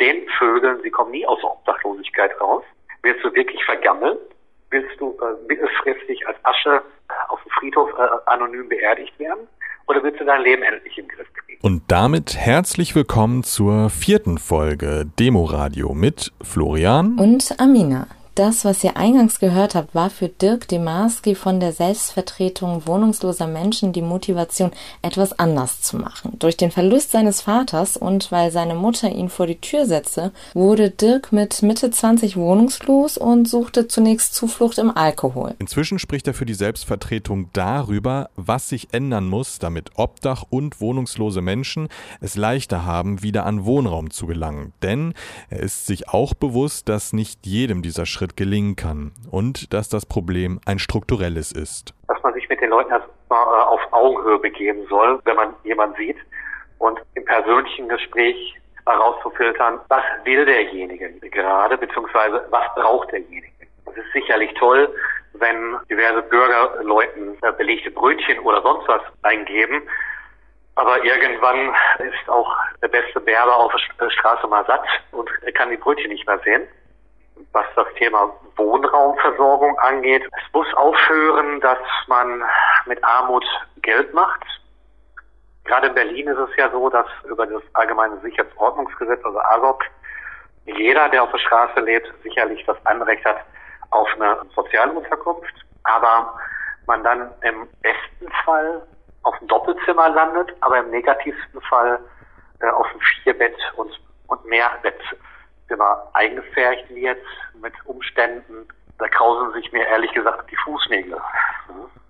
den Vögeln, sie kommen nie aus der Obdachlosigkeit raus, willst du wirklich vergammeln? Willst du äh, mittelfristig als Asche auf dem Friedhof äh, anonym beerdigt werden? Oder willst du dein Leben endlich im Griff kriegen? Und damit herzlich willkommen zur vierten Folge Demoradio mit Florian und Amina. Das, was ihr eingangs gehört habt, war für Dirk Demarski von der Selbstvertretung wohnungsloser Menschen die Motivation, etwas anders zu machen. Durch den Verlust seines Vaters und weil seine Mutter ihn vor die Tür setzte, wurde Dirk mit Mitte 20 wohnungslos und suchte zunächst Zuflucht im Alkohol. Inzwischen spricht er für die Selbstvertretung darüber, was sich ändern muss, damit Obdach und wohnungslose Menschen es leichter haben, wieder an Wohnraum zu gelangen. Denn er ist sich auch bewusst, dass nicht jedem dieser Schritt Schritt gelingen kann und dass das Problem ein strukturelles ist. Dass man sich mit den Leuten äh, auf Augenhöhe begeben soll, wenn man jemanden sieht und im persönlichen Gespräch herauszufiltern, was will derjenige gerade, beziehungsweise was braucht derjenige. Es ist sicherlich toll, wenn diverse Bürger Leuten äh, belegte Brötchen oder sonst was eingeben. Aber irgendwann ist auch der beste Berber auf der Straße mal satt und kann die Brötchen nicht mehr sehen was das Thema Wohnraumversorgung angeht. Es muss aufhören, dass man mit Armut Geld macht. Gerade in Berlin ist es ja so, dass über das Allgemeine Sicherheitsordnungsgesetz, also ASOC, jeder, der auf der Straße lebt, sicherlich das Anrecht hat auf eine Sozialunterkunft, aber man dann im besten Fall auf ein Doppelzimmer landet, aber im negativsten Fall äh, auf ein Vierbett und, und mehr Bett Zimmer eingefärcht wird mit Umständen, da krausen sich mir ehrlich gesagt die Fußnägel.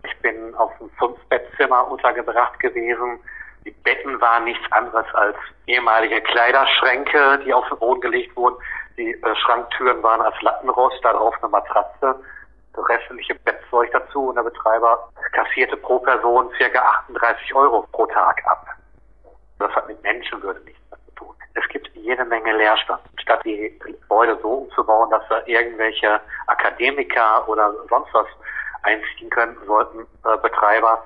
Ich bin auf einem Fünfbettzimmer untergebracht gewesen. Die Betten waren nichts anderes als ehemalige Kleiderschränke, die auf den Boden gelegt wurden. Die äh, Schranktüren waren als Lattenrost, darauf eine Matratze, das restliche Bettzeug dazu und der Betreiber kassierte pro Person circa 38 Euro pro Tag ab. Das hat mit Menschenwürde nichts mehr zu tun. Es gibt jede Menge Leerstand. Statt die Gebäude so umzubauen, dass da irgendwelche Akademiker oder sonst was einziehen können, sollten äh, Betreiber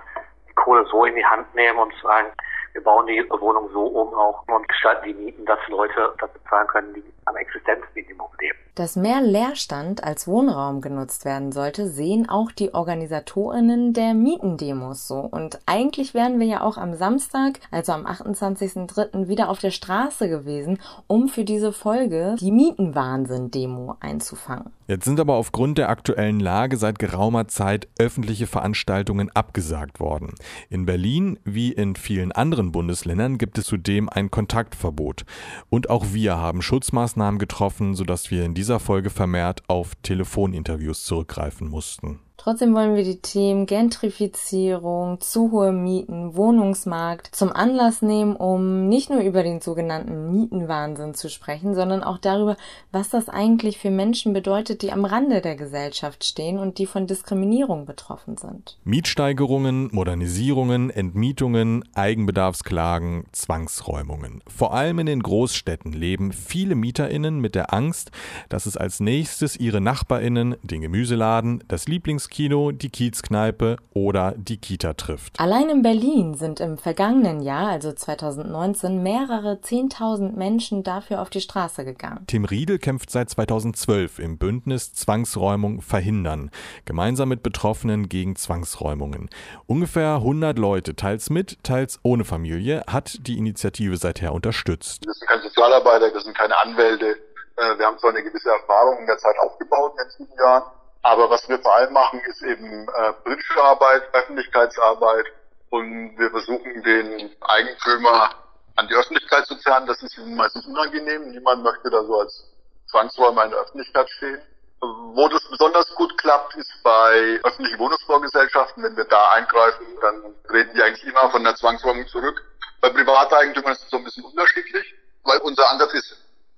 die Kohle so in die Hand nehmen und sagen, wir bauen die Wohnung so um auch und gestalten die Mieten, dass Leute das bezahlen können, die am Existenzminimum leben. Dass mehr Leerstand als Wohnraum genutzt werden sollte, sehen auch die Organisatorinnen der Mietendemos so. Und eigentlich wären wir ja auch am Samstag, also am 28.03. wieder auf der Straße gewesen, um für diese Folge die Mietenwahnsinn-Demo einzufangen. Jetzt sind aber aufgrund der aktuellen Lage seit geraumer Zeit öffentliche Veranstaltungen abgesagt worden. In Berlin wie in vielen anderen Bundesländern gibt es zudem ein Kontaktverbot. Und auch wir haben Schutzmaßnahmen getroffen, sodass wir in dieser Folge vermehrt auf Telefoninterviews zurückgreifen mussten. Trotzdem wollen wir die Themen Gentrifizierung, zu hohe Mieten, Wohnungsmarkt zum Anlass nehmen, um nicht nur über den sogenannten Mietenwahnsinn zu sprechen, sondern auch darüber, was das eigentlich für Menschen bedeutet, die am Rande der Gesellschaft stehen und die von Diskriminierung betroffen sind. Mietsteigerungen, Modernisierungen, Entmietungen, Eigenbedarfsklagen, Zwangsräumungen. Vor allem in den Großstädten leben viele Mieterinnen mit der Angst, dass es als nächstes ihre Nachbarinnen, den Gemüseladen, das Lieblings Kino, die Kiezkneipe oder die Kita trifft. Allein in Berlin sind im vergangenen Jahr, also 2019, mehrere 10.000 Menschen dafür auf die Straße gegangen. Tim Riedel kämpft seit 2012 im Bündnis Zwangsräumung verhindern, gemeinsam mit Betroffenen gegen Zwangsräumungen. Ungefähr 100 Leute, teils mit, teils ohne Familie, hat die Initiative seither unterstützt. Das sind keine Sozialarbeiter, das sind keine Anwälte. Äh, wir haben zwar eine gewisse Erfahrung in der Zeit aufgebaut in den letzten Jahren, aber was wir vor allem machen, ist eben äh, politische Arbeit, Öffentlichkeitsarbeit und wir versuchen den Eigentümer an die Öffentlichkeit zu zerren. Das ist ihnen meistens unangenehm. Niemand möchte da so als Zwangsräumer in der Öffentlichkeit stehen. Wo das besonders gut klappt, ist bei öffentlichen Wohnungsbaugesellschaften. Wenn wir da eingreifen, dann treten die eigentlich immer von der Zwangsräumung zurück. Bei Privateigentümern ist es so ein bisschen unterschiedlich, weil unser Ansatz ist,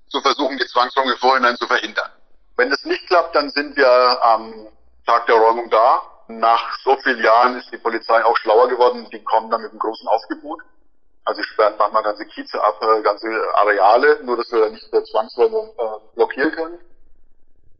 zu versuchen, die Zwangsräumung vorhinein zu verhindern. Wenn das nicht klappt, dann sind wir am Tag der Räumung da. Nach so vielen Jahren ist die Polizei auch schlauer geworden. Die kommen dann mit einem großen Aufgebot. Also sperren manchmal ganze Kieze ab, äh, ganze Areale, nur dass wir nicht der Zwangsräumung äh, blockieren können.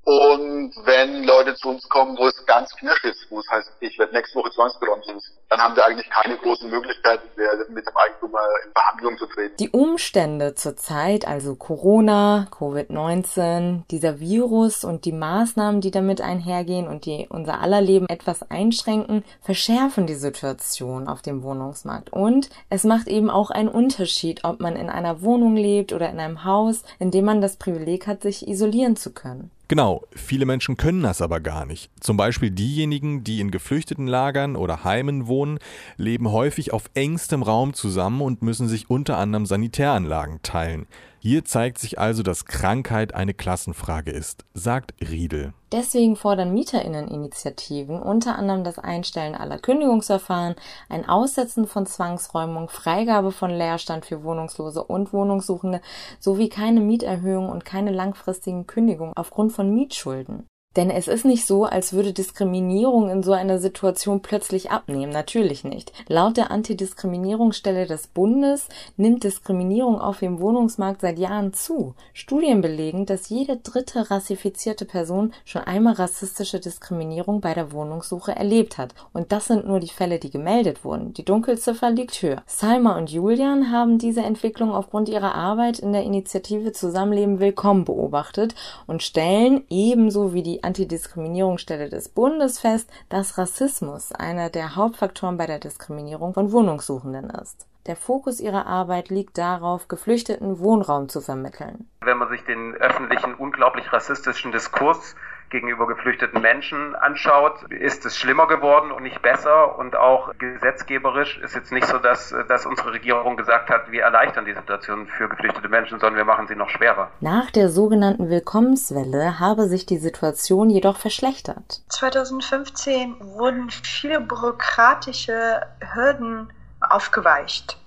Und wenn Leute zu uns kommen, wo es ganz knirsch ist, wo es heißt, ich werde nächste Woche zwangsgeräumt, dann haben wir eigentlich keine großen Möglichkeiten mehr, mit dem Eigentümer in Verhandlungen zu treten. Die Umstände zurzeit, also Corona, Covid-19, dieser Virus und die Maßnahmen, die damit einhergehen und die unser aller Leben etwas einschränken, verschärfen die Situation auf dem Wohnungsmarkt. Und es macht eben auch einen Unterschied, ob man in einer Wohnung lebt oder in einem Haus, in dem man das Privileg hat, sich isolieren zu können. Genau, viele Menschen können das aber gar nicht. Zum Beispiel diejenigen, die in geflüchteten Lagern oder Heimen wohnen, leben häufig auf engstem Raum zusammen und müssen sich unter anderem Sanitäranlagen teilen. Hier zeigt sich also, dass Krankheit eine Klassenfrage ist, sagt Riedel. Deswegen fordern Mieterinneninitiativen unter anderem das Einstellen aller Kündigungsverfahren, ein Aussetzen von Zwangsräumung, Freigabe von Leerstand für Wohnungslose und Wohnungssuchende sowie keine Mieterhöhung und keine langfristigen Kündigungen aufgrund von Mietschulden. Denn es ist nicht so, als würde Diskriminierung in so einer Situation plötzlich abnehmen. Natürlich nicht. Laut der Antidiskriminierungsstelle des Bundes nimmt Diskriminierung auf dem Wohnungsmarkt seit Jahren zu. Studien belegen, dass jede dritte rassifizierte Person schon einmal rassistische Diskriminierung bei der Wohnungssuche erlebt hat. Und das sind nur die Fälle, die gemeldet wurden. Die Dunkelziffer liegt höher. Salma und Julian haben diese Entwicklung aufgrund ihrer Arbeit in der Initiative Zusammenleben willkommen beobachtet und stellen ebenso wie die Antidiskriminierungsstelle des Bundes fest, dass Rassismus einer der Hauptfaktoren bei der Diskriminierung von Wohnungssuchenden ist. Der Fokus ihrer Arbeit liegt darauf, Geflüchteten Wohnraum zu vermitteln. Wenn man sich den öffentlichen, unglaublich rassistischen Diskurs gegenüber geflüchteten Menschen anschaut, ist es schlimmer geworden und nicht besser. Und auch gesetzgeberisch ist jetzt nicht so, dass, dass unsere Regierung gesagt hat, wir erleichtern die Situation für geflüchtete Menschen, sondern wir machen sie noch schwerer. Nach der sogenannten Willkommenswelle habe sich die Situation jedoch verschlechtert. 2015 wurden viele bürokratische Hürden aufgeweicht.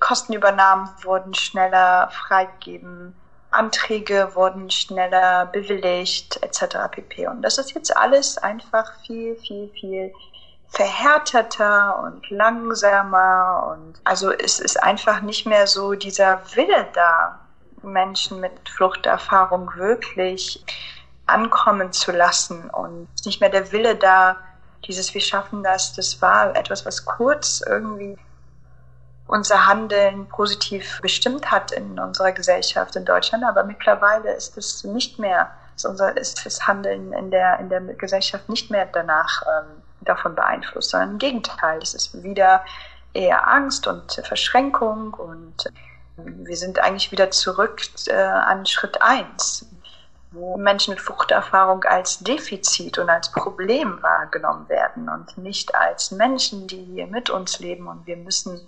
Kostenübernahmen wurden schneller freigegeben. Anträge wurden schneller bewilligt etc. pp. Und das ist jetzt alles einfach viel, viel, viel verhärteter und langsamer und also es ist einfach nicht mehr so dieser Wille da, Menschen mit Fluchterfahrung wirklich ankommen zu lassen und nicht mehr der Wille da, dieses wir schaffen das, das war etwas, was kurz irgendwie unser Handeln positiv bestimmt hat in unserer Gesellschaft in Deutschland. Aber mittlerweile ist es nicht mehr, ist, unser, ist das Handeln in der, in der Gesellschaft nicht mehr danach ähm, davon beeinflusst, sondern im Gegenteil. Es ist wieder eher Angst und Verschränkung und wir sind eigentlich wieder zurück äh, an Schritt eins, wo Menschen mit Fruchterfahrung als Defizit und als Problem wahrgenommen werden und nicht als Menschen, die hier mit uns leben und wir müssen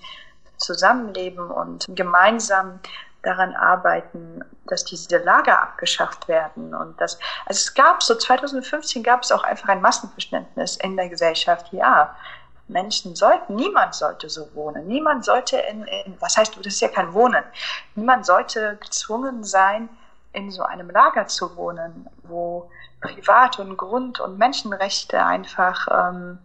zusammenleben und gemeinsam daran arbeiten, dass diese Lager abgeschafft werden. Und das, also es gab so 2015 gab es auch einfach ein Massenverständnis in der Gesellschaft, ja, Menschen sollten, niemand sollte so wohnen, niemand sollte in, in was heißt, das ist ja kein Wohnen, niemand sollte gezwungen sein, in so einem Lager zu wohnen, wo Privat- und Grund- und Menschenrechte einfach ähm,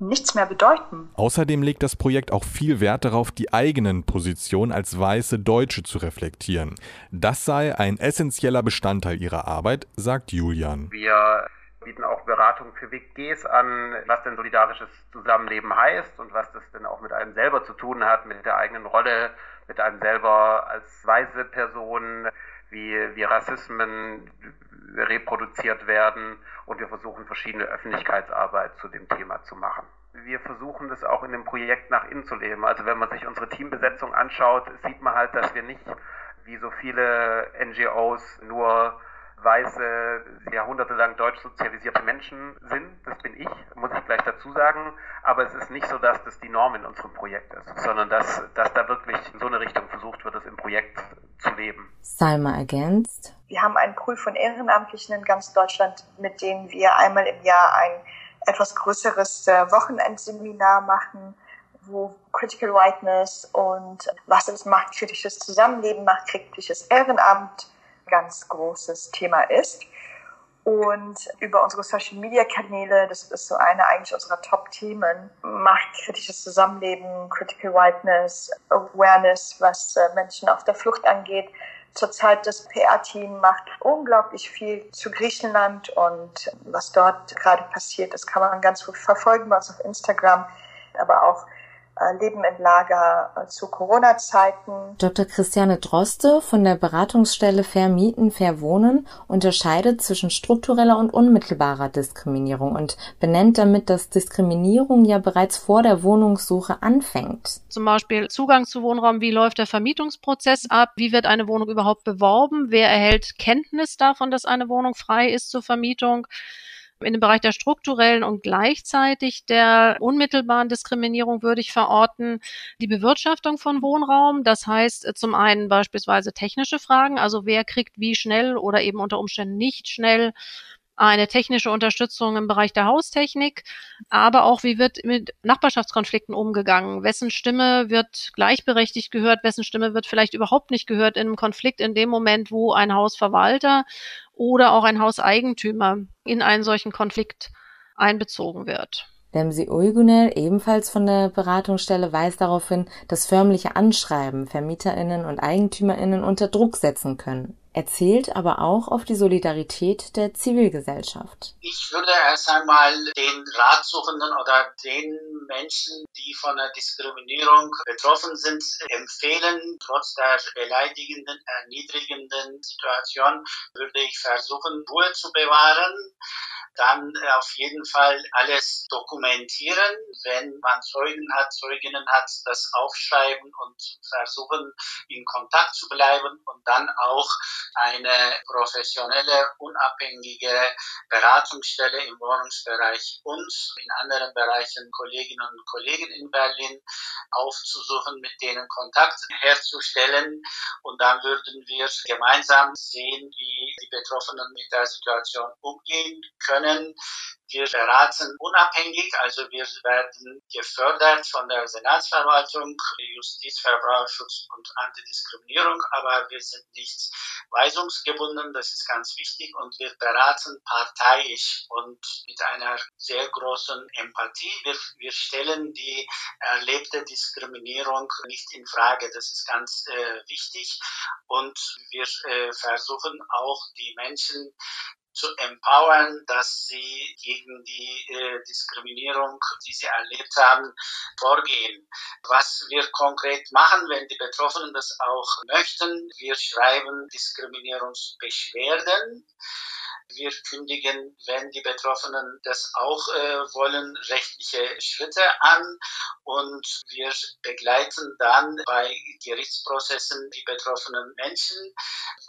nichts mehr bedeuten. Außerdem legt das Projekt auch viel Wert darauf, die eigenen Positionen als weiße Deutsche zu reflektieren. Das sei ein essentieller Bestandteil ihrer Arbeit, sagt Julian. Wir bieten auch Beratung für WGs an, was denn solidarisches Zusammenleben heißt und was das denn auch mit einem selber zu tun hat, mit der eigenen Rolle, mit einem selber als weiße Person, wie, wie Rassismen reproduziert werden und wir versuchen verschiedene Öffentlichkeitsarbeit zu dem Thema zu machen. Wir versuchen das auch in dem Projekt nach innen zu leben. Also wenn man sich unsere Teambesetzung anschaut, sieht man halt, dass wir nicht wie so viele NGOs nur weiße, jahrhundertelang deutsch sozialisierte Menschen sind. Das bin ich, muss ich gleich dazu sagen. Aber es ist nicht so, dass das die Norm in unserem Projekt ist, sondern dass, dass da wirklich in so eine Richtung versucht wird, das im Projekt zu leben. Salma ergänzt. Wir haben einen Pool von Ehrenamtlichen in ganz Deutschland, mit denen wir einmal im Jahr ein etwas größeres äh, Wochenendseminar machen, wo Critical Whiteness und was es macht, kritisches Zusammenleben macht, kritisches Ehrenamt ganz großes Thema ist. Und über unsere Social Media Kanäle, das ist so eine eigentlich unserer Top-Themen, macht kritisches Zusammenleben, Critical Whiteness, Awareness, was äh, Menschen auf der Flucht angeht, Zurzeit das PR-Team macht unglaublich viel zu Griechenland und was dort gerade passiert, das kann man ganz gut verfolgen, was auf Instagram, aber auch Leben im Lager äh, zu Corona-Zeiten. Dr. Christiane Droste von der Beratungsstelle Vermieten, Verwohnen unterscheidet zwischen struktureller und unmittelbarer Diskriminierung und benennt damit, dass Diskriminierung ja bereits vor der Wohnungssuche anfängt. Zum Beispiel Zugang zu Wohnraum, wie läuft der Vermietungsprozess ab, wie wird eine Wohnung überhaupt beworben, wer erhält Kenntnis davon, dass eine Wohnung frei ist zur Vermietung in dem Bereich der strukturellen und gleichzeitig der unmittelbaren Diskriminierung würde ich verorten die Bewirtschaftung von Wohnraum. Das heißt äh, zum einen beispielsweise technische Fragen, also wer kriegt wie schnell oder eben unter Umständen nicht schnell eine technische Unterstützung im Bereich der Haustechnik, aber auch wie wird mit Nachbarschaftskonflikten umgegangen? Wessen Stimme wird gleichberechtigt gehört? Wessen Stimme wird vielleicht überhaupt nicht gehört in einem Konflikt in dem Moment, wo ein Hausverwalter oder auch ein Hauseigentümer in einen solchen Konflikt einbezogen wird? Demsi Uyguner, ebenfalls von der Beratungsstelle, weist darauf hin, dass förmliche Anschreiben VermieterInnen und EigentümerInnen unter Druck setzen können. Er zählt aber auch auf die Solidarität der Zivilgesellschaft. Ich würde erst einmal den Ratsuchenden oder den Menschen, die von der Diskriminierung betroffen sind, empfehlen, trotz der beleidigenden, erniedrigenden Situation, würde ich versuchen, Ruhe zu bewahren dann äh, auf jeden Fall alles dokumentieren. Wenn man Zeugen hat, Zeuginnen hat, das aufschreiben und versuchen, in Kontakt zu bleiben und dann auch eine professionelle, unabhängige Beratungsstelle im Wohnungsbereich und in anderen Bereichen Kolleginnen und Kollegen in Berlin aufzusuchen, mit denen Kontakt herzustellen. Und dann würden wir gemeinsam sehen, wie die Betroffenen mit der Situation umgehen können können. Wir beraten unabhängig, also wir werden gefördert von der Senatsverwaltung, Justiz, Verbraucherschutz und Antidiskriminierung, aber wir sind nicht weisungsgebunden, das ist ganz wichtig und wir beraten parteiisch und mit einer sehr großen Empathie. Wir, wir stellen die erlebte Diskriminierung nicht in Frage, das ist ganz äh, wichtig und wir äh, versuchen auch die Menschen zu empowern, dass sie gegen die äh, Diskriminierung, die sie erlebt haben, vorgehen. Was wir konkret machen, wenn die Betroffenen das auch möchten, wir schreiben Diskriminierungsbeschwerden. Wir kündigen, wenn die Betroffenen das auch äh, wollen, rechtliche Schritte an und wir begleiten dann bei Gerichtsprozessen die betroffenen Menschen.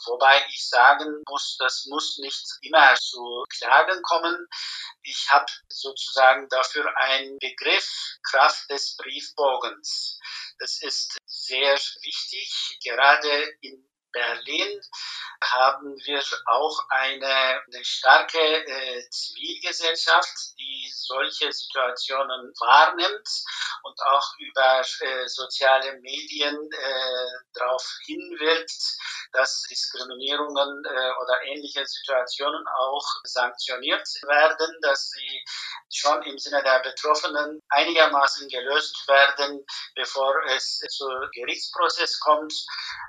Wobei ich sagen muss, das muss nicht immer zu Klagen kommen. Ich habe sozusagen dafür einen Begriff Kraft des Briefbogens. Das ist sehr wichtig, gerade in Berlin haben wir auch eine, eine starke äh, Zivilgesellschaft, die solche Situationen wahrnimmt und auch über äh, soziale Medien äh, darauf hinwirkt, dass Diskriminierungen äh, oder ähnliche Situationen auch sanktioniert werden, dass sie schon im Sinne der Betroffenen einigermaßen gelöst werden, bevor es zu Gerichtsprozess kommt.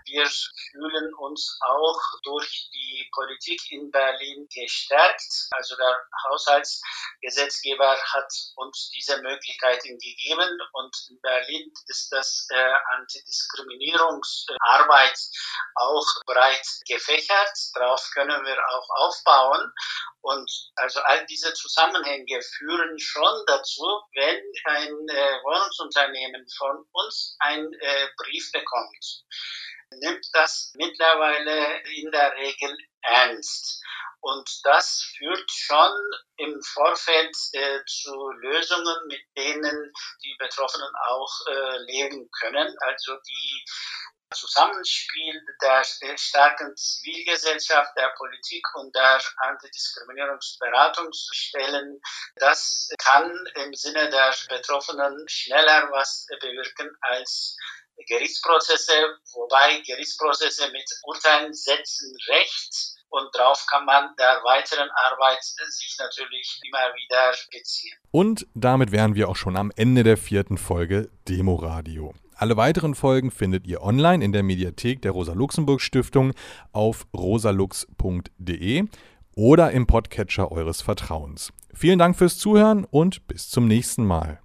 Wir fühlen uns auch durch die Politik in Berlin gestärkt. Also der Haushaltsgesetzgeber hat uns diese Möglichkeiten gegeben und in Berlin ist das äh, Antidiskriminierungsarbeit auch breit gefächert. Darauf können wir auch aufbauen. Und also all diese Zusammenhänge führen schon dazu, wenn ein äh, Wohnungsunternehmen von uns einen äh, Brief bekommt, nimmt das mittlerweile in der Regel ernst. Und das führt schon im Vorfeld äh, zu Lösungen, mit denen die Betroffenen auch äh, leben können. Also die Zusammenspiel der starken Zivilgesellschaft, der Politik und der Antidiskriminierungsberatungsstellen, das kann im Sinne der Betroffenen schneller was bewirken als Gerichtsprozesse, wobei Gerichtsprozesse mit Urteilen setzen Recht und darauf kann man der weiteren Arbeit sich natürlich immer wieder beziehen. Und damit wären wir auch schon am Ende der vierten Folge Demoradio. Alle weiteren Folgen findet ihr online in der Mediathek der Rosa-Luxemburg-Stiftung auf rosalux.de oder im Podcatcher eures Vertrauens. Vielen Dank fürs Zuhören und bis zum nächsten Mal.